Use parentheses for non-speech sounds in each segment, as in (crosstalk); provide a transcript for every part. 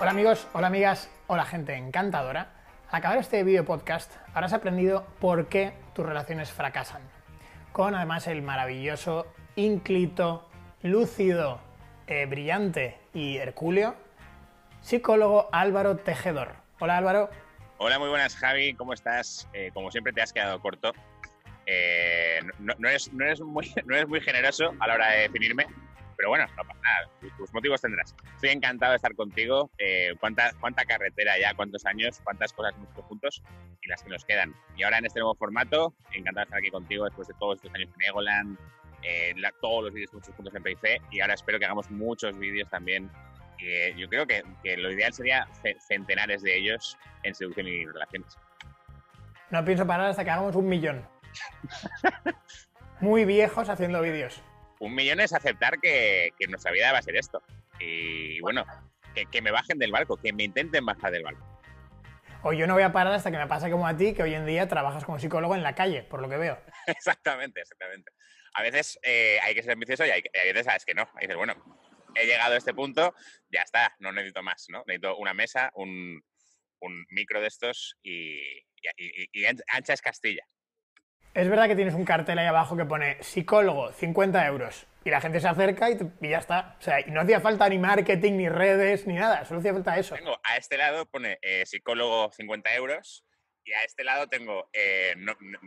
Hola amigos, hola amigas, hola gente encantadora. Al acabar este video podcast habrás aprendido por qué tus relaciones fracasan. Con además el maravilloso, ínclito, lúcido, eh, brillante y hercúleo psicólogo Álvaro Tejedor. Hola Álvaro. Hola, muy buenas Javi, ¿cómo estás? Eh, como siempre te has quedado corto. Eh, no, eres, muy, (laughs) no eres muy generoso a la hora de definirme, pero bueno, no pasa nada, tus motivos tendrás. Estoy encantado de estar contigo. Eh, ¿cuánta, ¿Cuánta carretera ya? ¿Cuántos años? ¿Cuántas cosas hemos hecho juntos? Y las que nos quedan. Y ahora en este nuevo formato, encantado de estar aquí contigo después de todos estos años en Egoland, eh, todos los vídeos muchos juntos en PIC y ahora espero que hagamos muchos vídeos también. yo creo que, que, lo ideal sería centenares de ellos en seducción y relaciones. No pienso parar hasta que hagamos un millón. (laughs) Muy viejos haciendo vídeos un millón es aceptar que, nuestra vida va a ser esto. Y bueno, que, me bajen del barco, que me intenten bajar del barco. O yo no voy a parar hasta que me pase como a ti, que hoy en día trabajas como psicólogo en la calle, por lo que veo. (laughs) exactamente, exactamente. A veces eh, hay que ser ambicioso y hay, veces sabes que no. Y dices, bueno, he llegado a este punto, ya está, no necesito más, ¿no? Necesito una mesa, un, micro de estos y, y ancha es Castilla. Es verdad que tienes un cartel ahí abajo que pone psicólogo, 50 euros. Y la gente se acerca y, ya está. O sea, y no hacía falta ni marketing, ni redes, ni nada. Solo hacía falta eso. Tengo, a este lado pone eh, psicólogo, 50 euros. Y a este lado tengo, eh,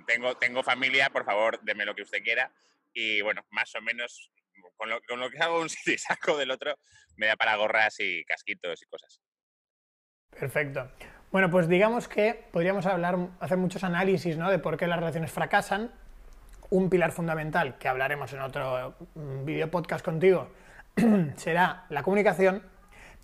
tengo, tengo familia, por favor, deme lo que usted quiera. Y bueno, más o menos, con lo, con lo que hago (laughs) un sitio y saco del otro, me da para gorras y casquitos y cosas. Perfecto. Bueno, pues digamos que podríamos hablar, hacer muchos análisis ¿no? de por qué las relaciones fracasan. Un pilar fundamental que hablaremos en otro mm, video podcast contigo (clears throat) será la comunicación,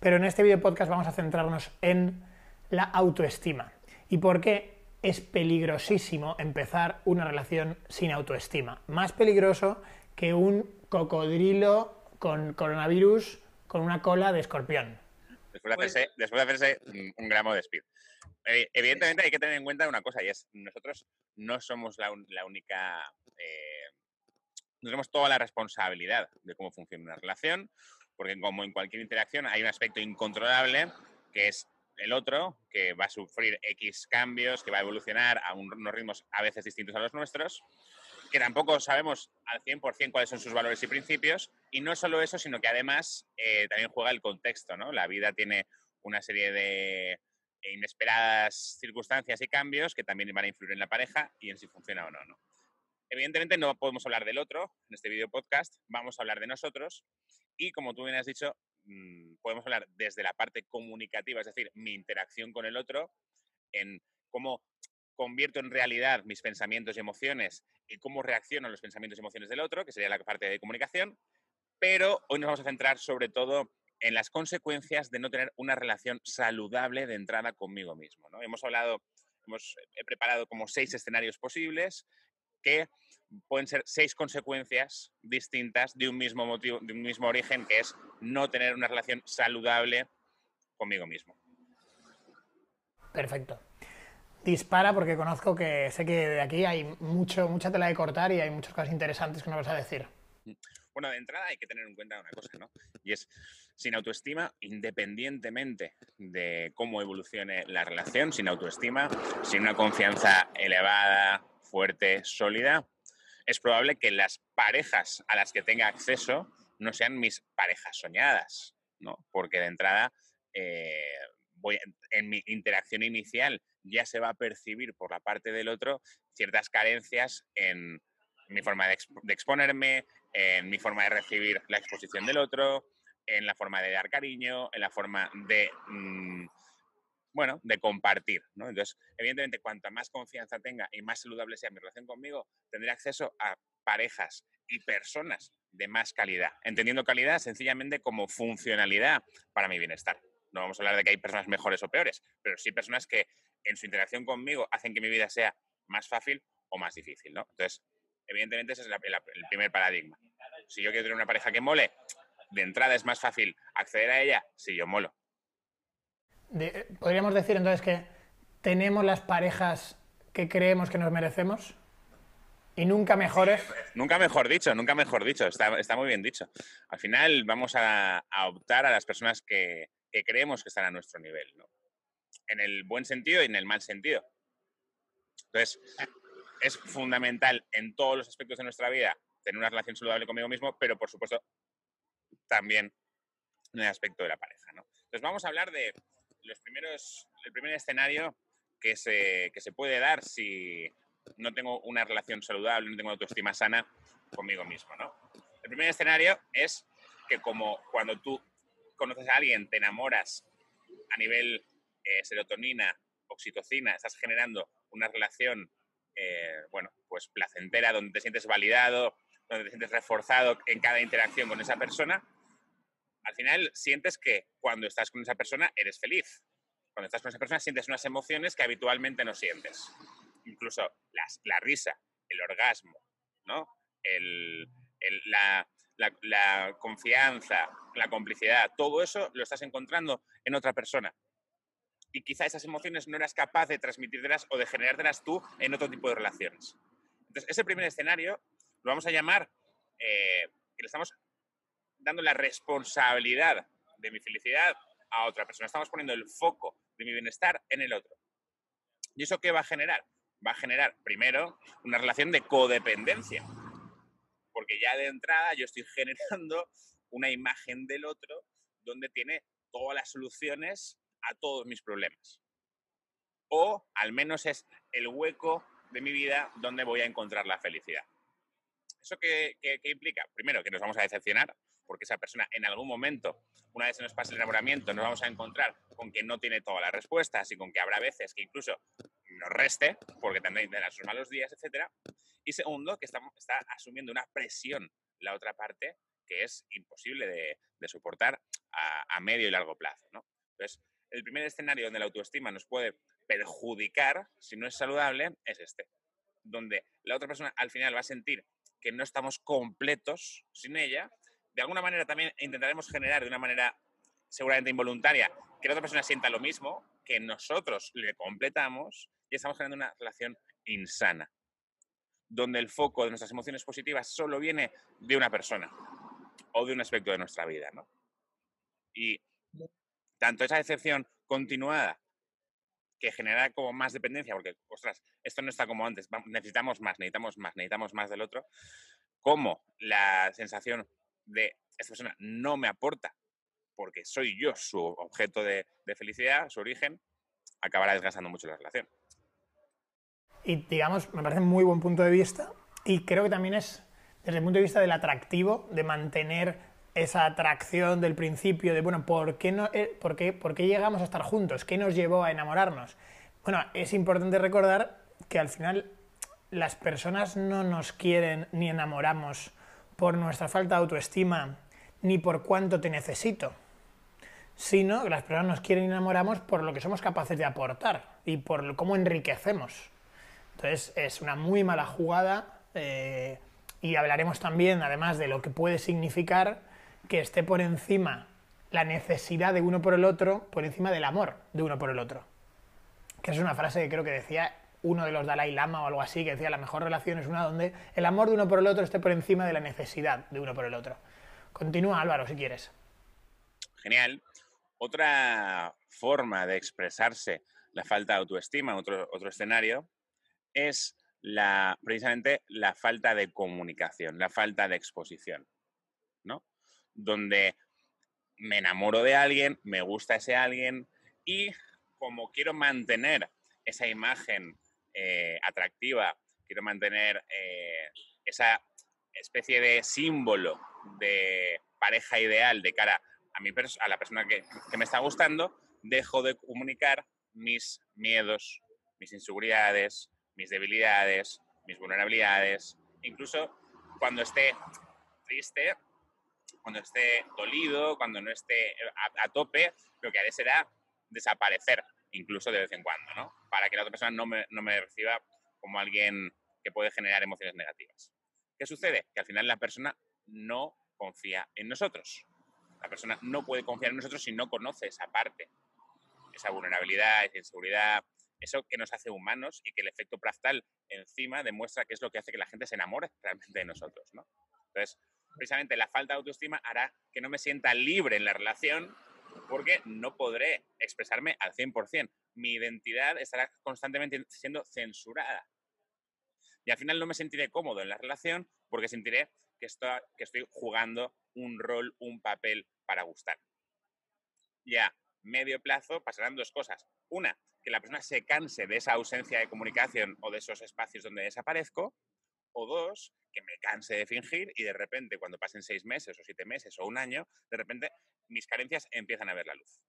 pero en este video podcast vamos a centrarnos en la autoestima y por qué es peligrosísimo empezar una relación sin autoestima. Más peligroso que un cocodrilo con coronavirus con una cola de escorpión. Después de hacerse, después de hacerse un gramo de speed. Eh, evidentemente hay que tener en cuenta una cosa y es, nosotros no somos la, única, eh, no tenemos toda la responsabilidad de cómo funciona una relación, porque como en cualquier interacción hay un aspecto incontrolable que es el otro, que va a sufrir X cambios, que va a evolucionar a unos ritmos a veces distintos a los nuestros, que tampoco sabemos al 100% cuáles son sus valores y principios, y no solo eso, sino que además eh, también juega el contexto, ¿no? La vida tiene una serie de, e inesperadas circunstancias y cambios que también van a influir en la pareja y en si funciona o no. ¿no? Evidentemente no podemos hablar del otro en este video podcast, vamos a hablar de nosotros y como tú bien has dicho, mm, podemos hablar desde la parte comunicativa, es decir, mi interacción con el otro, en cómo convierto en realidad mis pensamientos y emociones y cómo reacciono a los pensamientos y emociones del otro, que sería la parte de comunicación, pero hoy nos vamos a centrar sobre todo en las consecuencias de no tener una relación saludable de entrada conmigo mismo. ¿no? Hemos hablado, hemos, he preparado como seis escenarios posibles que pueden ser seis consecuencias distintas de un mismo motivo, de un mismo origen, que es no tener una relación saludable conmigo mismo. Perfecto. Dispara porque conozco que sé que de aquí hay mucho, mucha tela de cortar y hay muchas cosas interesantes que nos vas a decir. Bueno, de entrada hay que tener en cuenta una cosa, ¿no? Y es, sin autoestima, independientemente de cómo evolucione la relación, sin autoestima, sin una confianza elevada, fuerte, sólida, es probable que las parejas a las que tenga acceso no sean mis parejas soñadas, ¿no? Porque de entrada, eh, voy, en mi interacción inicial ya se va a percibir por la parte del otro ciertas carencias en mi forma de, exponerme, en mi forma de recibir la exposición del otro, en la forma de dar cariño, en la forma de, mm, bueno, de compartir, ¿no? Entonces, evidentemente, cuanta más confianza tenga y más saludable sea mi relación conmigo, tendré acceso a parejas y personas de más calidad, entendiendo calidad sencillamente como funcionalidad para mi bienestar. No vamos a hablar de que hay personas mejores o peores, pero sí personas que en su interacción conmigo hacen que mi vida sea más fácil o más difícil, ¿no? Entonces, Evidentemente ese es el primer paradigma. Si yo quiero tener una pareja que mole, de entrada es más fácil acceder a ella si yo molo. Podríamos decir entonces que tenemos las parejas que creemos que nos merecemos Y nunca mejores. Nunca mejor dicho, nunca mejor dicho. Está, está muy bien dicho. Al final vamos a, optar a las personas que, que, creemos que están a nuestro nivel, ¿no? En el buen sentido y en el mal sentido. Entonces, es fundamental en todos los aspectos de nuestra vida tener una relación saludable conmigo mismo, pero por supuesto también en el aspecto de la pareja. ¿no? Entonces vamos a hablar de los primeros, el primer escenario que se, que se puede dar si no tengo una relación saludable, no tengo autoestima sana conmigo mismo. ¿no? El primer escenario es que como cuando tú conoces a alguien, te enamoras a nivel eh, serotonina, oxitocina, estás generando una relación, eh, bueno, pues placentera, donde te sientes validado, donde te sientes reforzado en cada interacción con esa persona, al final sientes que cuando estás con esa persona eres feliz. Cuando estás con esa persona sientes unas emociones que habitualmente no sientes. Incluso la risa, el orgasmo, ¿no? la, la confianza, la complicidad, todo eso lo estás encontrando en otra persona y quizá esas emociones no eras capaz de transmitírtelas o de generártelas tú en otro tipo de relaciones. Entonces, ese primer escenario lo vamos a llamar eh, que le estamos dando la responsabilidad de mi felicidad a otra persona. Estamos poniendo el foco de mi bienestar en el otro. ¿Y eso qué va a generar? Va a generar, primero, una relación de codependencia. Porque ya de entrada yo estoy (laughs) generando una imagen del otro donde tiene todas las soluciones a todos mis problemas. O al menos es el hueco de mi vida donde voy a encontrar la felicidad. ¿Eso qué, implica? Primero, que nos vamos a decepcionar, porque esa persona en algún momento, una vez se nos pase el enamoramiento, nos vamos a encontrar con que no tiene todas las respuestas y con que habrá veces que incluso nos reste, porque también tendrá sus malos días, etc. Y segundo, que está, está asumiendo una presión la otra parte que es imposible de, soportar a, a, medio y largo plazo. ¿no? Entonces, el primer escenario donde la autoestima nos puede perjudicar, si no es saludable, es este, donde la otra persona al final va a sentir que no estamos completos sin ella. De alguna manera también intentaremos generar de una manera seguramente involuntaria que la otra persona sienta lo mismo, que nosotros le completamos y estamos generando una relación insana, donde el foco de nuestras emociones positivas solo viene de una persona o de un aspecto de nuestra vida. ¿no? Y tanto esa decepción continuada que genera como más dependencia, porque, ostras, esto no está como antes, necesitamos más, necesitamos más, necesitamos más del otro, como la sensación de esta persona no me aporta porque soy yo su objeto de, de felicidad, su origen, acabará desgastando mucho la relación. Y digamos, me parece muy buen punto de vista y creo que también es desde el punto de vista del atractivo, de mantener esa atracción del principio de, bueno, ¿por qué, no, eh, por, qué, ¿por qué llegamos a estar juntos? ¿Qué nos llevó a enamorarnos? Bueno, es importante recordar que al final las personas no nos quieren ni enamoramos por nuestra falta de autoestima ni por cuánto te necesito, sino que las personas nos quieren y enamoramos por lo que somos capaces de aportar y por cómo enriquecemos. Entonces es una muy mala jugada eh, y hablaremos también, además, de lo que puede significar que esté por encima la necesidad de uno por el otro, por encima del amor de uno por el otro. Que es una frase que creo que decía uno de los Dalai Lama o algo así, que decía la mejor relación es una donde el amor de uno por el otro esté por encima de la necesidad de uno por el otro. Continúa Álvaro, si quieres. Genial. Otra forma de expresarse la falta de autoestima, otro, otro escenario, es la, precisamente la falta de comunicación, la falta de exposición. ¿no? donde me enamoro de alguien, me gusta ese alguien y como quiero mantener esa imagen eh, atractiva, quiero mantener eh, esa especie de símbolo de pareja ideal de cara a, mi a la persona que, que me está gustando, dejo de comunicar mis miedos, mis inseguridades, mis debilidades, mis vulnerabilidades, incluso cuando esté triste, cuando esté dolido, cuando no esté a, tope, lo que haré será desaparecer, incluso de vez en cuando, ¿no? Para que la otra persona no me, no me reciba como alguien que puede generar emociones negativas. ¿Qué sucede? Que al final la persona no confía en nosotros. La persona no puede confiar en nosotros si no conoce esa parte, esa vulnerabilidad, esa inseguridad, eso que nos hace humanos y que el efecto fractal encima demuestra que es lo que hace que la gente se enamore (laughs) realmente de nosotros, ¿no? Entonces, precisamente la falta de autoestima hará que no me sienta libre en la relación porque no podré expresarme al 100%. Mi identidad estará constantemente siendo censurada. Y al final no me sentiré cómodo en la relación porque sentiré que estoy, que estoy jugando un rol, un papel para gustar. Ya, medio plazo pasarán dos cosas. Una, que la persona se canse de esa ausencia de comunicación o de esos espacios donde desaparezco. O dos, que me canse de fingir y de repente, cuando pasen seis meses o siete meses o un año, de repente mis carencias empiezan a ver la luz.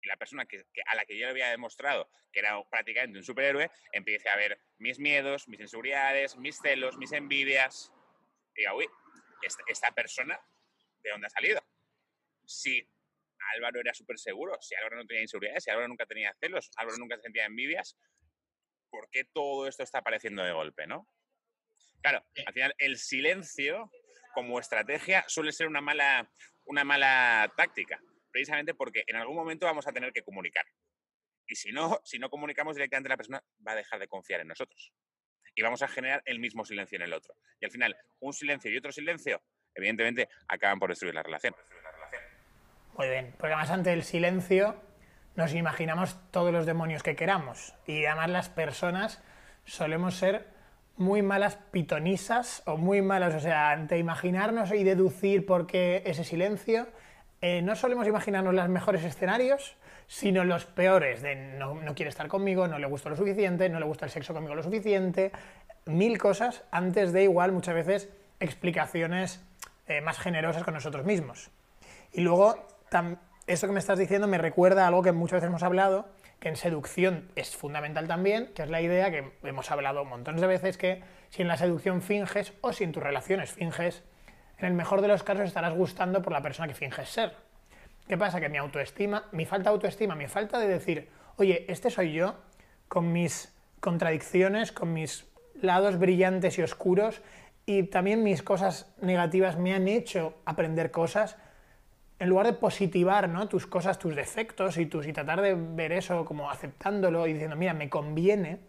Y la persona que, a la que yo le había demostrado que era prácticamente un superhéroe, empiece a ver mis miedos, mis inseguridades, mis celos, mis envidias. Y diga, uy, esta, esta persona, ¿de dónde ha salido? Si Álvaro era súper seguro, si Álvaro no tenía inseguridades, si Álvaro nunca tenía celos, Álvaro nunca sentía envidias, ¿por qué todo esto está apareciendo de golpe, no? Claro, al final el silencio como estrategia suele ser una mala, una mala táctica, precisamente porque en algún momento vamos a tener que comunicar. Y si no, si no comunicamos directamente, la persona va a dejar de confiar en nosotros. Y vamos a generar el mismo silencio en el otro. Y al final, un silencio y otro silencio, evidentemente, acaban por destruir la relación. Muy bien, porque además ante el silencio nos imaginamos todos los demonios que queramos. Y además las personas solemos ser muy malas pitonisas o muy malas, o sea, ante imaginarnos y deducir por qué ese silencio, eh, no solemos imaginarnos los mejores escenarios, sino los peores, de no, quiere estar conmigo, no le gusta lo suficiente, no le gusta el sexo conmigo lo suficiente, mil cosas antes de igual muchas veces explicaciones eh, más generosas con nosotros mismos. Y luego esto que me estás diciendo me recuerda a algo que muchas veces hemos hablado, que en seducción es fundamental también, que es la idea que hemos hablado montones de veces, que si en la seducción finges o si en tus relaciones finges, en el mejor de los casos estarás gustando por la persona que finges ser. ¿Qué pasa? Que mi autoestima, mi falta de autoestima, mi falta de decir, oye, este soy yo, con mis contradicciones, con mis lados brillantes y oscuros, y también mis cosas negativas me han hecho aprender cosas, en lugar de positivar ¿no? tus cosas, tus defectos y, tus, y tratar de ver eso como aceptándolo y diciendo, mira, me conviene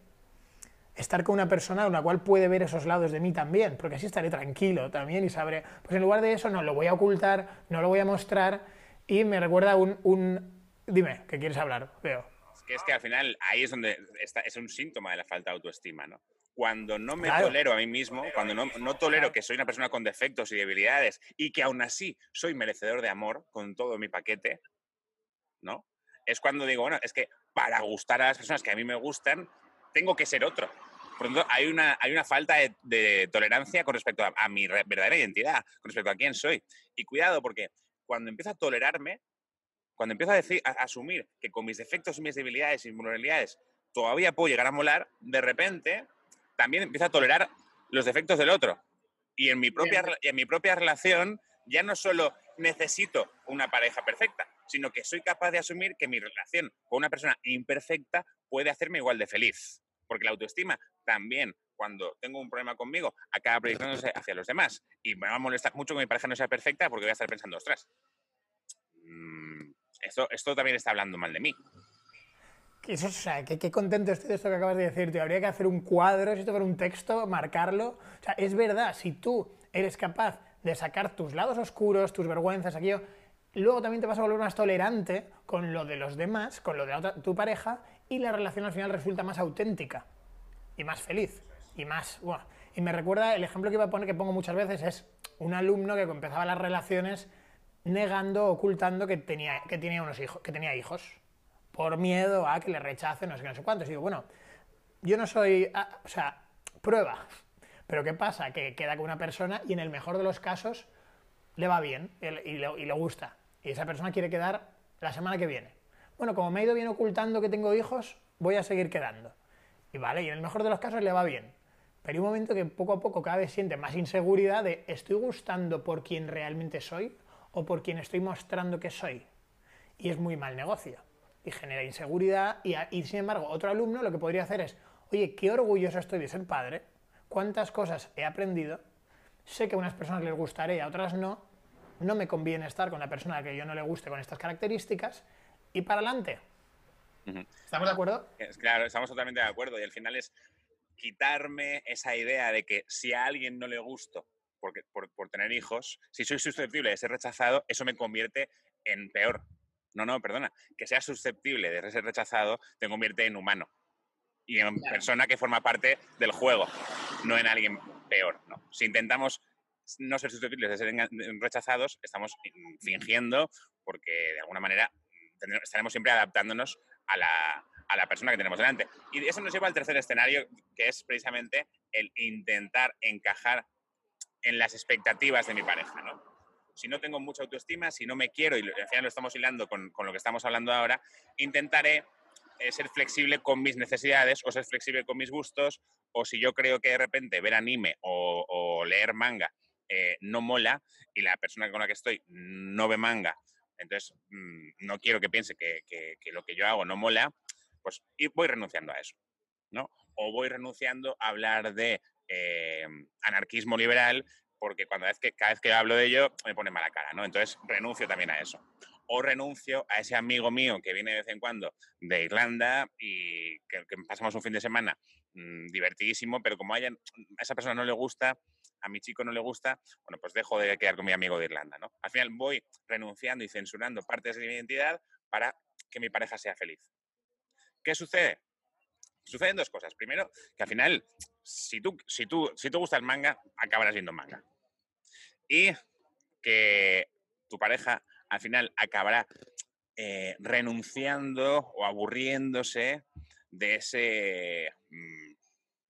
estar con una persona con la cual puede ver esos lados de mí también, porque así estaré tranquilo también y sabré, pues en lugar de eso no, lo voy a ocultar, no lo voy a mostrar y me recuerda un... un... Dime, ¿qué quieres hablar? Veo. Es que, es que al final ahí es donde es un síntoma de la falta de autoestima, ¿no? Cuando no me tolero a mí mismo, cuando no, no, tolero que soy una persona con defectos y debilidades y que aún así soy merecedor de amor con todo mi paquete, ¿no? Es cuando digo, bueno, es que para gustar a las personas que a mí me gustan, tengo que ser otro. Por lo tanto, hay una, hay una falta de, tolerancia con respecto a, mi verdadera identidad, con respecto a quién soy. Y cuidado, porque cuando empiezo a tolerarme, cuando empiezo a, decir, a asumir que con mis defectos y mis debilidades y vulnerabilidades todavía puedo llegar a molar, de repente también empiezo a tolerar los defectos del otro. Y en mi propia, en mi propia relación ya no solo necesito una pareja perfecta, sino que soy capaz de asumir que mi relación con una persona imperfecta puede hacerme igual de feliz. Porque la autoestima también, cuando tengo un problema conmigo, acaba proyectándose hacia los demás. Y me va a molestar mucho que mi pareja no sea perfecta porque voy a estar pensando, ostras, mm, esto, esto también está hablando mal de mí. Qué, contento estoy de esto que acabas de decir, tío. Habría que hacer un cuadro, si esto fuera un texto, marcarlo. O sea, es verdad, si tú eres capaz de sacar tus lados oscuros, tus vergüenzas, aquello, luego también te vas a volver más tolerante con lo de los demás, con lo de tu pareja, y la relación al final resulta más auténtica y más feliz. Y más. Y me recuerda el ejemplo que iba a poner, que pongo muchas veces, es un alumno que empezaba las relaciones negando, ocultando que tenía, que tenía unos hijos, que tenía hijos por miedo a que le rechacen, no sé qué, no sé cuántos. Y digo, bueno, yo no soy, ah, o sea, prueba. Pero ¿qué pasa? Que queda con una persona y en el mejor de los casos le va bien y le, gusta. Y esa persona quiere quedar la semana que viene. Bueno, como me he ido bien ocultando que tengo hijos, voy a seguir quedando. Y vale, y en el mejor de los casos le va bien. Pero hay un momento que poco a poco cada vez siente más inseguridad de ¿estoy gustando por quien realmente soy o por quien estoy mostrando que soy? Y es muy mal negocio y genera inseguridad. Y, sin embargo, otro alumno lo que podría hacer es, oye, qué orgulloso estoy de ser padre, cuántas cosas he aprendido, sé que a unas personas les gustaré y a otras no, no me conviene estar con la persona que yo no le guste con estas características, y para adelante. ¿Estamos de acuerdo? claro, estamos totalmente de acuerdo. Y al final es quitarme esa idea de que si a alguien no le gusto porque, por, por tener hijos, si soy susceptible de ser rechazado, eso me convierte en peor. No, no, perdona. Que sea susceptible de ser rechazado te convierte en humano y en persona que forma parte del juego, no en alguien peor. ¿no? Si intentamos no ser susceptibles de ser rechazados, estamos fingiendo porque de alguna manera estaremos siempre adaptándonos a la, a la persona que tenemos delante. Y eso nos lleva al tercer escenario, que es precisamente el intentar encajar en las expectativas de mi pareja, ¿no? Si no tengo mucha autoestima, si no me quiero, y al final lo estamos hilando con, con lo que estamos hablando ahora, intentaré eh, ser flexible con mis necesidades o ser flexible con mis gustos, o si yo creo que de repente ver anime o, leer manga eh, no mola y la persona con la que estoy no ve manga, entonces mm, no quiero que piense que, lo que yo hago no mola, pues voy renunciando a eso, ¿no? O voy renunciando a hablar de eh, anarquismo liberal porque cada vez que hablo de ello me pone mala cara, ¿no? Entonces renuncio también a eso o renuncio a ese amigo mío que viene de vez en cuando de Irlanda y que, pasamos un fin de semana mm, divertidísimo, pero como a esa persona no le gusta, a mi chico no le gusta, bueno, pues dejo de quedar con mi amigo de Irlanda. Al final voy renunciando y censurando partes de mi identidad para que mi pareja sea feliz. ¿Qué sucede? Suceden dos cosas. Primero, que al final, si tú, si tú, si te gusta el manga, acabarás viendo manga. Y que tu pareja al final acabará eh, renunciando o aburriéndose de ese, mm,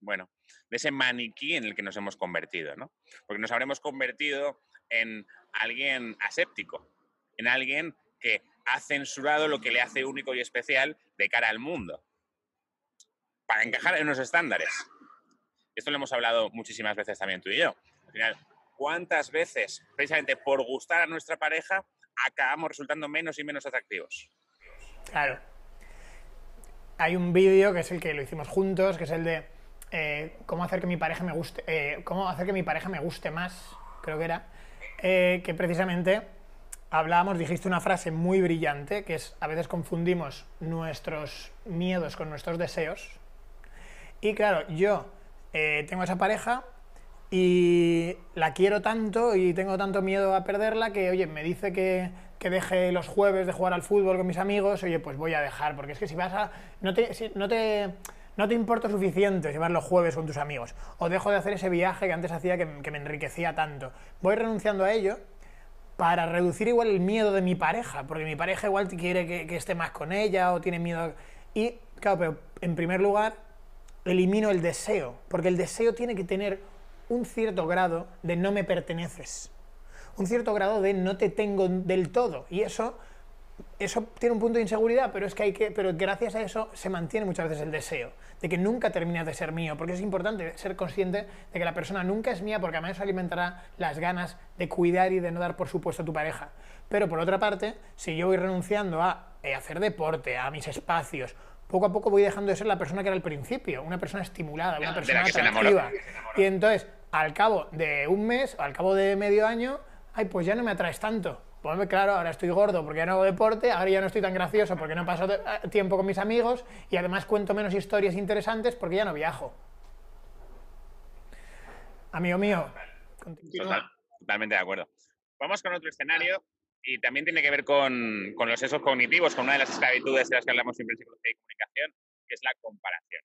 bueno, de ese maniquí en el que nos hemos convertido, ¿no? Porque nos habremos convertido en alguien aséptico, en alguien que ha censurado lo que le hace único y especial de cara al mundo, para encajar en unos estándares. Esto lo hemos hablado muchísimas veces también tú y yo. Al final, ¿cuántas veces, precisamente por gustar a nuestra pareja, acabamos resultando menos y menos atractivos. Claro. Hay un vídeo que es el que lo hicimos juntos, que es el de eh, cómo hacer que mi pareja me guste, eh, cómo hacer que mi pareja me guste más, creo que era, eh, que precisamente hablábamos, dijiste una frase muy brillante, que es a veces confundimos nuestros miedos con nuestros deseos. Y claro, yo tengo esa pareja y la quiero tanto y tengo tanto miedo a perderla que, oye, me dice que, que, deje los jueves de jugar al fútbol con mis amigos, oye, pues voy a dejar, porque es que si vas a... No te, no te, no te importa suficiente llevar los jueves con tus amigos, o dejo de hacer ese viaje que antes hacía que, que me enriquecía tanto. Voy renunciando a ello para reducir igual el miedo de mi pareja, porque mi pareja igual quiere que, que esté más con ella o tiene miedo... Y, claro, pero en primer lugar, elimino el deseo, porque el deseo tiene que tener un cierto grado de no me perteneces, un cierto grado de no te tengo del todo. Y eso, eso tiene un punto de inseguridad, pero es que hay que, pero gracias a eso se mantiene muchas veces el deseo de que nunca termines de ser mío, porque es importante ser consciente de que la persona nunca es mía, porque además alimentará las ganas de cuidar y de no dar por supuesto a tu pareja. Pero por otra parte, si yo voy renunciando a eh, hacer deporte, a mis espacios, poco a poco voy dejando de ser la persona que era al principio, una persona estimulada, una persona atractiva. Y entonces, al cabo de un mes, al cabo de medio año, ay, pues ya no me atraes tanto. Pues claro, ahora estoy gordo porque ya no hago deporte, ahora ya no estoy tan gracioso porque no paso eh, tiempo con mis amigos y además cuento menos historias interesantes porque ya no viajo. Amigo mío, totalmente de acuerdo. Vamos con otro escenario y también tiene que ver con, con, los sesos cognitivos, con una de las esclavitudes de las que hablamos siempre en psicología y comunicación, que es la comparación.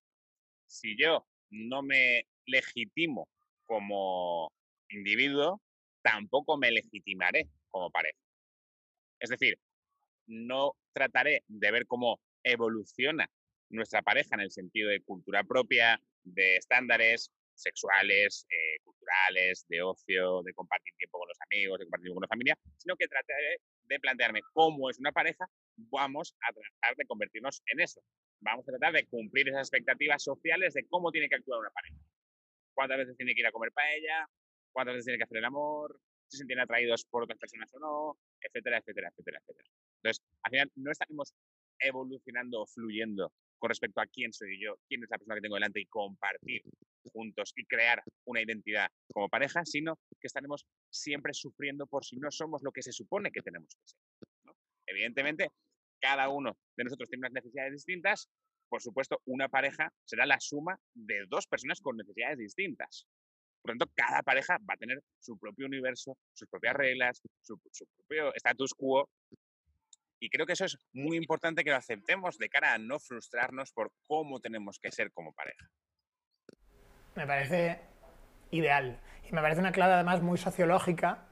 Si yo no me legitimo como individuo, tampoco me legitimaré como pareja. Es decir, no trataré de ver cómo evoluciona nuestra pareja en el sentido de cultura propia, de estándares sexuales, eh, de ocio, de compartir tiempo con los amigos, de compartir tiempo con la familia, sino que trataré de plantearme cómo es una pareja, vamos a tratar de convertirnos en eso. Vamos a tratar de cumplir esas expectativas sociales de cómo tiene que actuar una pareja. Cuántas veces tiene que ir a comer paella, cuántas veces tiene que hacer el amor, se sienten atraídos por otras personas o no, etcétera, etcétera, etcétera, etcétera. Entonces, al final no estaremos evolucionando o fluyendo con respecto a quién soy yo, quién es la persona que tengo delante y compartir juntos y crear una identidad como pareja, sino que estaremos siempre sufriendo por si no somos lo que se supone que tenemos que ser. Evidentemente, cada uno de nosotros tiene unas necesidades distintas, por supuesto, una pareja será la suma de dos personas con necesidades distintas. Por lo tanto, cada pareja va a tener su propio universo, sus propias reglas, su, propio status quo. Y creo que eso es muy importante que lo aceptemos de cara a no frustrarnos por cómo tenemos que ser como pareja. Me parece ideal. Y me parece una clave además muy sociológica.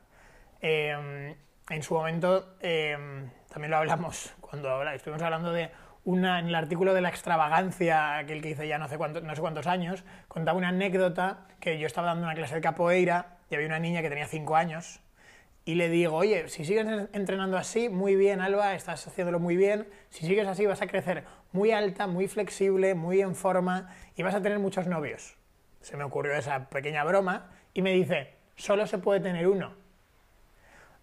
Em, en su momento em, también lo hablamos (laughs) cuando estuvimos hablando de una, en el artículo de la extravagancia, aquel que hice ya no sé, cuántos, no sé cuántos años, contaba una anécdota que yo estaba dando una clase de capoeira y había una niña que tenía 5 años y le digo, oye, si sigues entrenando así, muy bien, Alba, estás haciéndolo muy bien, si sigues así vas a crecer muy alta, muy flexible, muy en forma y vas a tener muchos novios. Se me ocurrió esa pequeña broma y me dice, solo se puede tener uno.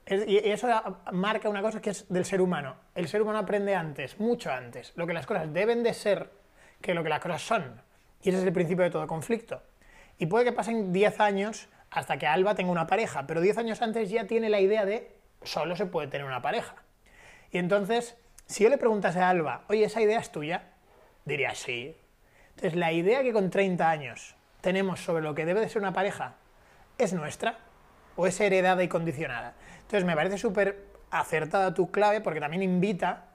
Y eso marca una cosa que es del ser humano. El ser humano aprende antes, mucho antes, lo que las cosas deben de ser que lo que las cosas son. Y ese es el principio de todo conflicto. Y puede que pasen 10 años hasta que Alba tenga una pareja, pero 10 años antes ya tiene la idea de solo se puede tener una pareja. Y entonces, si yo le preguntase a Alba, oye, ¿esa idea es tuya? Diría sí. Entonces, la idea que con 30 años tenemos sobre lo que debe de ser una pareja es nuestra o es heredada y condicionada. Entonces me parece súper acertada tu clave porque también invita,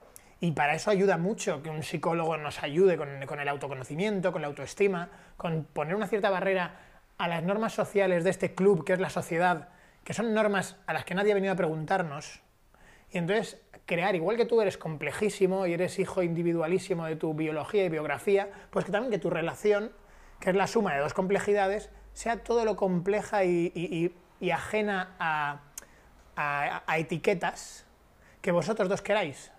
y para eso ayuda mucho que un psicólogo nos ayude con, el autoconocimiento, con la autoestima, con poner una cierta barrera a las normas sociales de este club que es la sociedad, que son normas a las que nadie ha venido a preguntarnos. Y entonces crear, igual que tú eres complejísimo y eres hijo individualísimo de tu biología y biografía, pues que también que tu relación, que es la suma de dos complejidades, sea todo lo compleja y ajena a, a, etiquetas que vosotros dos queráis.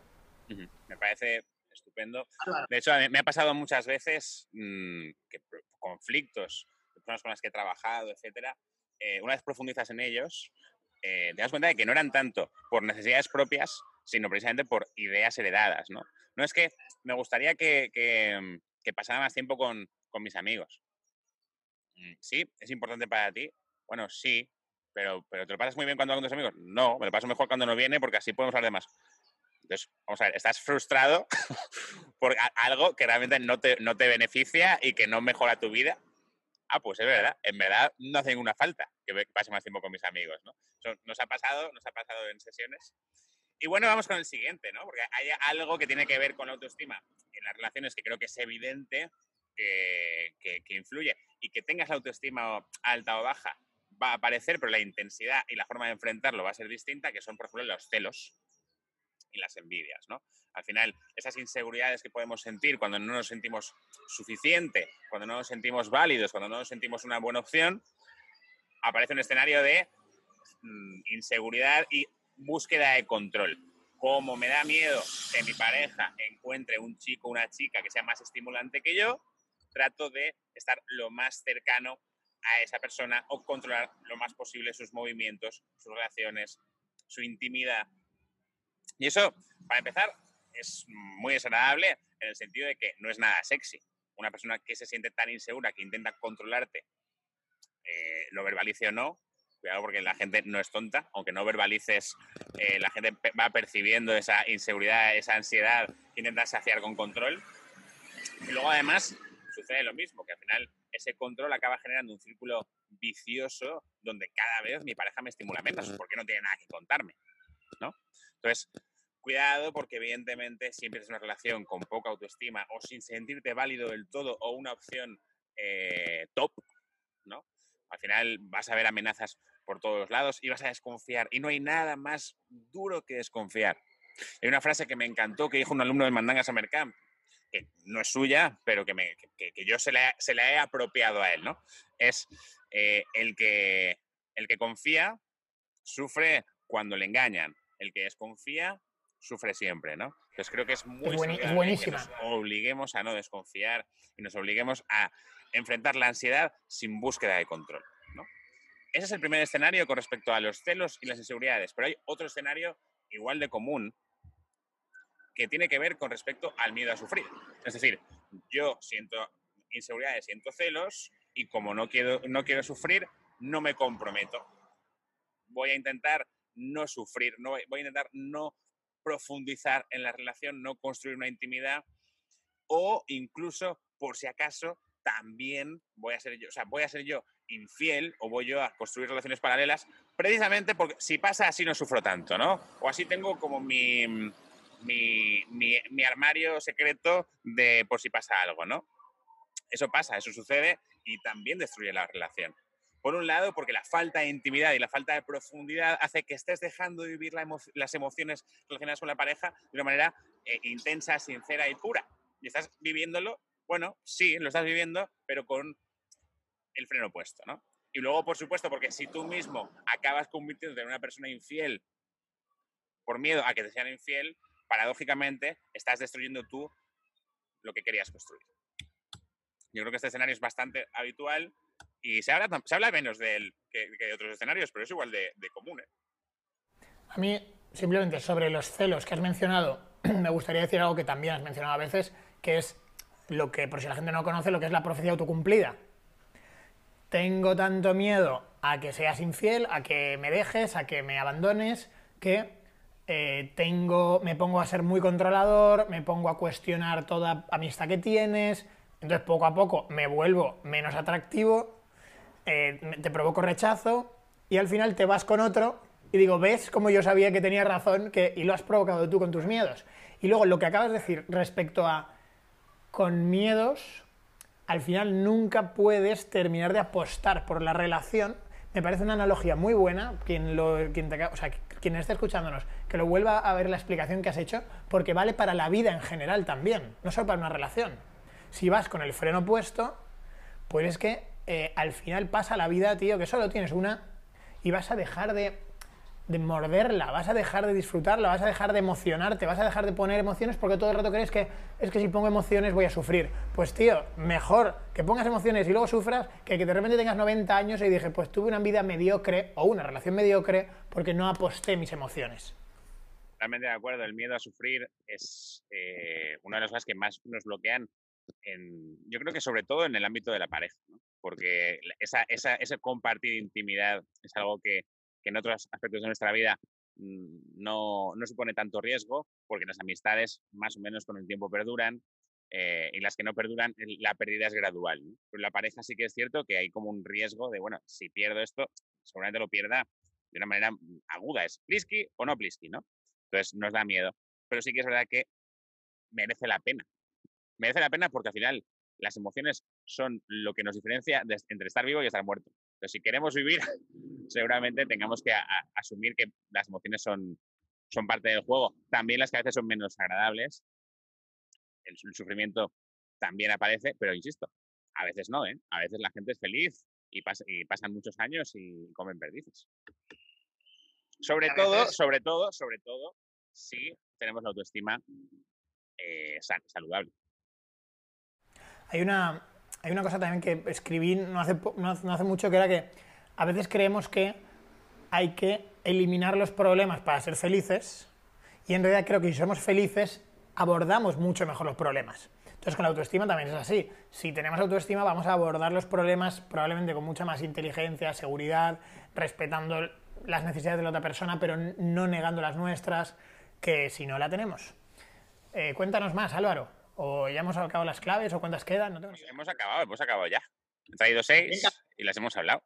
Me parece estupendo. De hecho, me ha pasado muchas veces mm, que conflictos, personas con las que he trabajado, etcétera, eh, una vez profundizas en ellos, eh, te das cuenta de que no eran tanto por necesidades propias, sino precisamente por ideas heredadas, ¿no? No es que me gustaría que, que, pasara más tiempo con, con mis amigos. Mm, sí, es importante para ti. Bueno, sí, pero, pero ¿te lo pasas muy bien cuando hablas con tus amigos? No, me lo paso mejor cuando no viene porque así podemos hablar de más. Entonces, vamos a ver, estás frustrado (laughs) por algo que realmente no te, no te beneficia y que no mejora tu vida. Ah, pues es verdad, en verdad no hace ninguna falta que pase más tiempo con mis amigos, ¿no? Eso nos ha pasado, nos ha pasado en sesiones. Y bueno, vamos con el siguiente, ¿no? Porque hay algo que tiene que ver con la autoestima en las relaciones que creo que es evidente que, que, que influye. Y que tengas la autoestima alta o baja va a aparecer, pero la intensidad y la forma de enfrentarlo va a ser distinta, que son, por ejemplo, los celos y las envidias, ¿no? Al final, esas inseguridades que podemos sentir cuando no nos sentimos suficiente, cuando no nos sentimos válidos, cuando no nos sentimos una buena opción, aparece un escenario de mm, inseguridad y búsqueda de control. Como me da miedo que mi pareja encuentre un chico o una chica que sea más estimulante que yo, trato de estar lo más cercano a esa persona o controlar lo más posible sus movimientos, sus relaciones, su intimidad. Y eso, para empezar, es muy desagradable en el sentido de que no es nada sexy. Una persona que se siente tan insegura que intenta controlarte, eh, lo verbalice o no, cuidado porque la gente no es tonta, aunque no verbalices, eh, la gente va percibiendo esa inseguridad, esa ansiedad que intenta saciar con control. Y luego además sucede lo mismo, que al final ese control acaba generando un círculo vicioso donde cada vez mi pareja me estimula menos porque no tiene nada que contarme, ¿no? Entonces, cuidado porque evidentemente si empiezas una relación con poca autoestima o sin sentirte válido del todo o una opción eh, top, ¿no? Al final vas a ver amenazas por todos lados y vas a desconfiar. Y no hay nada más duro que desconfiar. Hay una frase que me encantó que dijo un alumno de Mandanga Summer Camp, que no es suya, pero que, me, que, yo se la, he apropiado a él, ¿no? Es eh, el, que, el que confía sufre cuando le engañan, el que desconfía sufre siempre, ¿no? Entonces creo que es muy es buenísima. que nos obliguemos a no desconfiar y nos obliguemos a enfrentar la ansiedad sin búsqueda de control, ¿no? Ese es el primer escenario con respecto a los celos y las inseguridades, pero hay otro escenario igual de común que tiene que ver con respecto al miedo a sufrir. Es decir, yo siento inseguridades, siento celos y como no quiero, no quiero sufrir, no me comprometo. Voy a intentar no sufrir, no, voy a intentar no profundizar en la relación, no construir una intimidad o incluso, por si acaso, también voy a ser yo, o sea, voy a ser yo infiel o voy yo a construir relaciones paralelas, precisamente porque si pasa así no sufro tanto, ¿no? O así tengo como mi, mi, mi, armario secreto de por si pasa algo, ¿no? Eso pasa, eso sucede y también destruye la relación. Por un lado, porque la falta de intimidad y la falta de profundidad hace que estés dejando de vivir las emociones relacionadas con la pareja de una manera eh, intensa, sincera y pura. Y estás viviéndolo, bueno, sí, lo estás viviendo, pero con el freno puesto, ¿no? Y luego, por supuesto, porque si tú mismo acabas convirtiéndote en una persona infiel por miedo a que te sean infiel, paradójicamente estás destruyendo tú lo que querías construir. Yo creo que este escenario es bastante habitual y se habla, se habla menos de él que, de otros escenarios, pero es igual de, común. ¿eh? A mí, simplemente sobre los celos que has mencionado, (clears throat) me gustaría decir algo que también has mencionado a veces, que es lo que, por si la gente no conoce, lo que es la profecía autocumplida. Tengo tanto miedo a que seas infiel, a que me dejes, a que me abandones, que eh, tengo, me pongo a ser muy controlador, me pongo a cuestionar toda amistad que tienes, entonces poco a poco me vuelvo menos atractivo, eh, te provoco rechazo y al final te vas con otro y digo, ¿ves cómo yo sabía que tenía razón que, y lo has provocado tú con tus miedos? Y luego lo que acabas de decir respecto a con miedos, al final nunca puedes terminar de apostar por la relación. Me parece una analogía muy buena, quien, lo, quien, o sea, quien esté escuchándonos, que lo vuelva a ver la explicación que has hecho, porque vale para la vida en general también, no solo para una relación. Si vas con el freno puesto, pues es que eh, al final pasa la vida, tío, que solo tienes una y vas a dejar de de morderla, vas a dejar de disfrutarla, vas a dejar de emocionarte, vas a dejar de poner emociones porque todo el rato crees que es que si pongo emociones voy a sufrir. Pues tío, mejor que pongas emociones y luego sufras que que de repente tengas 90 años y dije, pues tuve una vida mediocre o una relación mediocre porque no aposté mis emociones. Totalmente de acuerdo, el miedo a sufrir es eh, una de las cosas que más nos bloquean, en, yo creo que sobre todo en el ámbito de la pareja, porque esa, esa, ese compartir intimidad es algo que que en otros aspectos de nuestra vida mm, no, no supone tanto riesgo, porque las amistades más o menos con el tiempo perduran, eh, y las que no perduran, la pérdida es gradual. Pero la pareja sí que es cierto que hay como un riesgo de, bueno, si pierdo esto, seguramente lo pierda de una manera mm, aguda. ¿Es plisky o no plisky, no? Entonces nos da miedo. Pero sí que es verdad que merece la pena. Merece la pena porque al final las emociones son lo que nos diferencia entre estar vivo y estar muerto. Entonces, si queremos vivir, (laughs) seguramente tengamos que asumir que las emociones son, son parte del juego. También las que a veces son menos agradables. El, sufrimiento también aparece, pero insisto, a veces no, ¿eh? A veces la gente es feliz y, y pasan muchos años y comen perdices. Sobre todo, sobre todo, sobre todo, si tenemos la autoestima eh, saludable. Hay una, hay una cosa también que escribí no hace, no hace mucho, que era que a veces creemos que hay que eliminar los problemas para ser felices y en realidad creo que si somos felices abordamos mucho mejor los problemas. Entonces con la autoestima también es así. Si tenemos autoestima vamos a abordar los problemas probablemente con mucha más inteligencia, seguridad, respetando las necesidades de la otra persona, pero no negando las nuestras, que si no la tenemos. Eh, cuéntanos más, Álvaro. ¿O ya hemos acabado las claves o cuántas quedan? No hemos acabado, hemos acabado ya. He traído seis y las hemos hablado.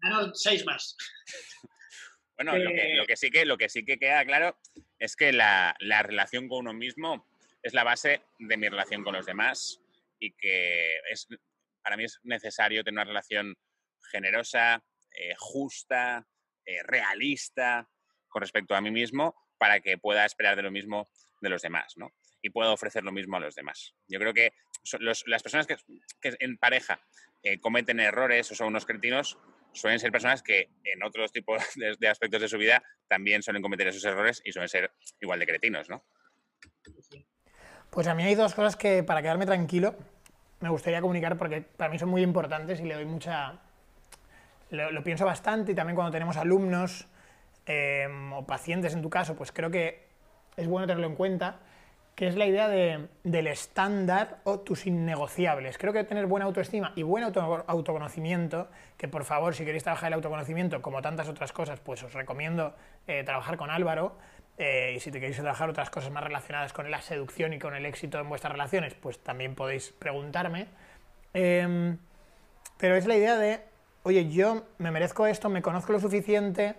Claro, seis más. (laughs) bueno, lo, que, sí que, lo que sí que queda claro es que la, relación con uno mismo es la base de mi relación con los demás y que es, para mí es necesario tener una relación generosa, eh, justa, eh, realista con respecto a mí mismo para que pueda esperar de lo mismo de los demás, ¿no? Y puedo ofrecer lo mismo a los demás. Yo creo que las personas que, en pareja eh, cometen errores o son unos cretinos suelen ser personas que en otros tipos (laughs) de, aspectos de su vida también suelen cometer esos errores y suelen ser igual de cretinos, ¿no? Pues a mí hay dos cosas que para quedarme tranquilo me gustaría comunicar porque para mí son muy importantes y le doy mucha... Lo, pienso bastante y también cuando tenemos alumnos em, o pacientes en tu caso, pues creo que es bueno tenerlo en cuenta que es la idea del estándar o tus innegociables. Creo que tener buena autoestima y buen autoconocimiento, que por favor, si queréis trabajar el autoconocimiento, como tantas otras cosas, pues os recomiendo eh, trabajar con Álvaro, eh, y si te queréis trabajar otras cosas más relacionadas con la seducción y con el éxito en vuestras relaciones, pues también podéis preguntarme. Em, pero es la idea de, oye, yo me merezco esto, me conozco lo suficiente,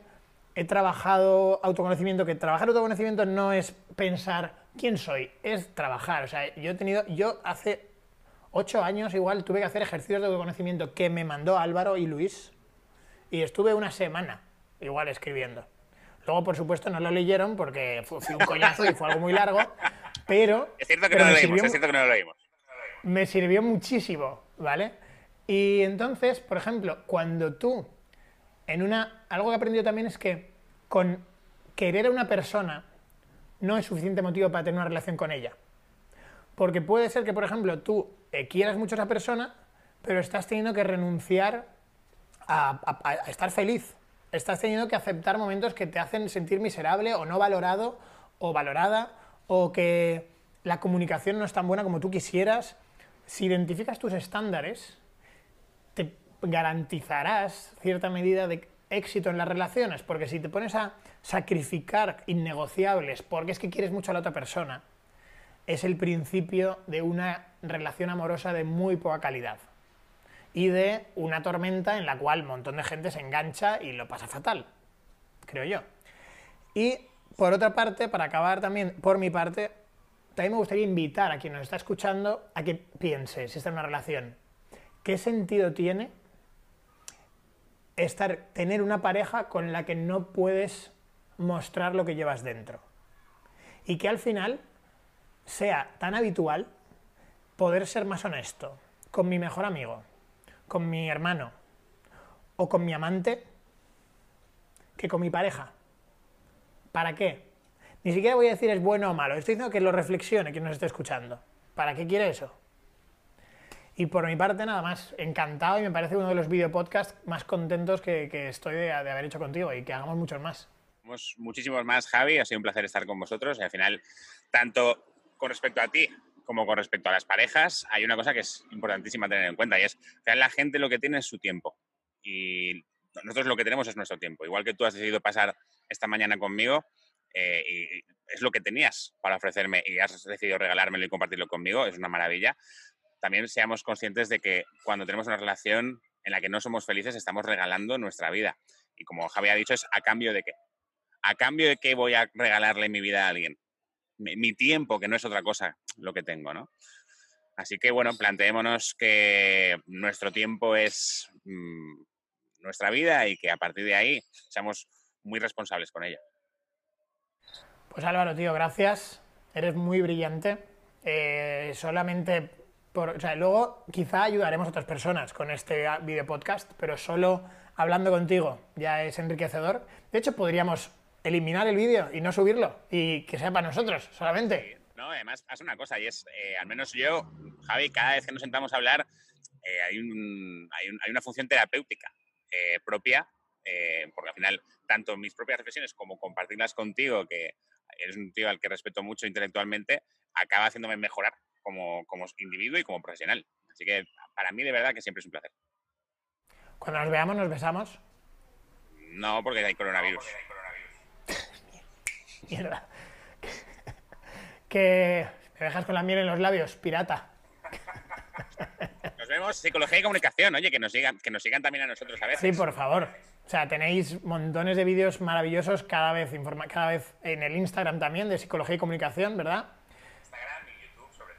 he trabajado autoconocimiento, que trabajar autoconocimiento no es pensar quién soy, es trabajar. O sea, yo he tenido, yo hace ocho años igual tuve que hacer ejercicios de autoconocimiento que me mandó Álvaro y Luis y estuve una semana igual escribiendo. Luego, por supuesto, no lo leyeron porque fue, un coñazo y fue algo muy largo, pero... Es cierto que no lo leímos, es cierto que no lo leímos. Me sirvió muchísimo, ¿vale? Y entonces, por ejemplo, cuando tú, en una... Algo que he aprendido también es que con querer a una persona no es suficiente motivo para tener una relación con ella. Porque puede ser que, por ejemplo, tú eh, quieras mucho a esa persona, pero estás teniendo que renunciar a estar feliz estás teniendo que aceptar momentos que te hacen sentir miserable o no valorado o valorada o que la comunicación no es tan buena como tú quisieras. Si identificas tus estándares, te garantizarás cierta medida de éxito en las relaciones, porque si te pones a sacrificar innegociables porque es que quieres mucho a la otra persona, es el principio de una relación amorosa de muy poca calidad y de una tormenta en la cual un montón de gente se engancha y lo pasa fatal, creo yo. Y por otra parte, para acabar también, por mi parte, también me gustaría invitar a quien nos está escuchando a que piense, si está en una relación, ¿qué sentido tiene estar, tener una pareja con la que no puedes mostrar lo que llevas dentro? Y que al final sea tan habitual poder ser más honesto con mi mejor amigo, con mi hermano o con mi amante que con mi pareja. ¿Para qué? Ni siquiera voy a decir es bueno o malo, estoy diciendo que lo reflexione quien nos esté escuchando. ¿Para qué quiere eso? Y por mi parte, nada más, encantado y me parece uno de los videopodcasts más contentos que, estoy de, de, haber hecho contigo y que hagamos muchos más. Muchísimos más, Javi. Ha sido un placer estar con vosotros. Y al final, tanto con respecto a ti como con respecto a las parejas, hay una cosa que es importantísima tener en cuenta y es que la gente lo que tiene es su tiempo. Y nosotros lo que tenemos es nuestro tiempo. Igual que tú has decidido pasar esta mañana conmigo, eh, y es lo que tenías para ofrecerme y has decidido regalármelo y compartirlo conmigo, es una maravilla. También seamos conscientes de que cuando tenemos una relación en la que no somos felices, estamos regalando nuestra vida. Y como Javi ha dicho, es a cambio de qué. ¿A cambio de qué voy a regalarle mi vida a alguien? mi, tiempo, que no es otra cosa lo que tengo, ¿no? Así que, bueno, planteémonos que nuestro tiempo es mm, nuestra vida y que a partir de ahí seamos muy responsables con ella. Pues Álvaro, tío, gracias. Eres muy brillante. Eh, solamente por, o sea, luego quizá ayudaremos a otras personas con este video podcast, pero solo hablando contigo ya es enriquecedor. De hecho, podríamos eliminar el vídeo y no subirlo y que sea para nosotros solamente. No, además pasa una cosa y es, eh, al menos yo, Javi, cada vez que nos sentamos a hablar, eh, hay, hay, una función terapéutica eh, propia, porque al final, tanto mis propias reflexiones como compartirlas contigo, que eres un tío al que respeto mucho intelectualmente, acaba haciéndome mejorar como, como individuo y como profesional. Así que para mí, de verdad, que siempre es un placer. Cuando nos veamos, nos besamos. No, porque hay coronavirus. (laughs) Mierda. (laughs) Que me dejas con la miel en los labios, pirata. Nos vemos, psicología y comunicación, oye, que nos sigan, que nos sigan también a nosotros a veces. Sí, por favor. O sea, tenéis montones de vídeos maravillosos cada vez, cada vez en el Instagram también de psicología y comunicación, ¿verdad? Instagram y YouTube sobre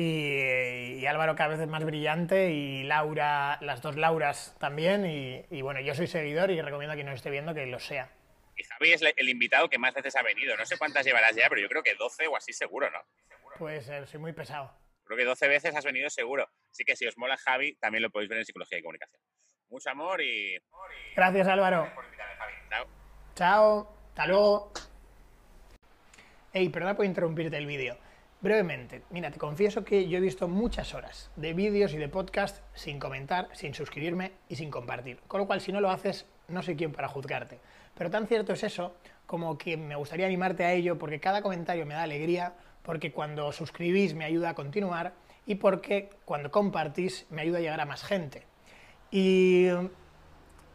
Y, Álvaro cada vez es más brillante y Laura, las dos Lauras también. Y, y bueno, yo soy seguidor y recomiendo a quien nos esté viendo que lo sea. Y Javi es el invitado que más veces ha venido. No sé cuántas llevarás ya, pero yo creo que 12 o así seguro, ¿no? Pues soy muy pesado. Creo que 12 veces has venido seguro. Así que si os mola Javi, también lo podéis ver en Psicología y Comunicación. Mucho amor y... Gracias, Álvaro. Chao. Chao. Hasta luego. Ey, perdona por interrumpirte el vídeo. Brevemente, mira, te confieso que yo he visto muchas horas de vídeos y de podcast sin comentar, sin suscribirme y sin compartir. Con lo cual, si no lo haces, no soy quien para juzgarte. Pero tan cierto es eso como que me gustaría animarte a ello porque cada comentario me da alegría, porque cuando suscribís me ayuda a continuar y porque cuando compartís me ayuda a llegar a más gente. Y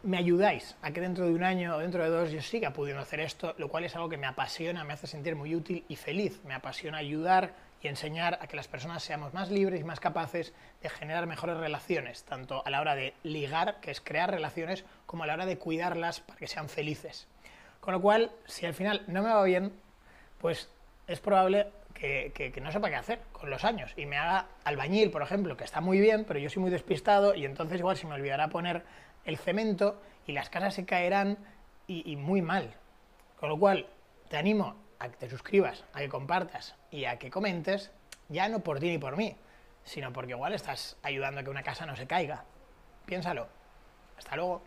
me ayudáis a que dentro de un año o dentro de dos yo siga pudiendo hacer esto, lo cual es algo que me apasiona, me hace sentir muy útil y feliz. Me apasiona ayudar y enseñar a que las personas seamos más libres y más capaces de generar mejores relaciones, tanto a la hora de ligar, que es crear relaciones, como a la hora de cuidarlas para que sean felices. Con lo cual, si al final no me va bien, pues es probable que, que, no sepa qué hacer con los años y me haga albañil, por ejemplo, que está muy bien, pero yo soy muy despistado y entonces igual se me olvidará poner el cemento y las casas se caerán y, muy mal. Con lo cual, te animo a que te suscribas, a que compartas y a que comentes, ya no por ti ni por mí, sino porque igual estás ayudando a que una casa no se caiga. Piénsalo. Hasta luego.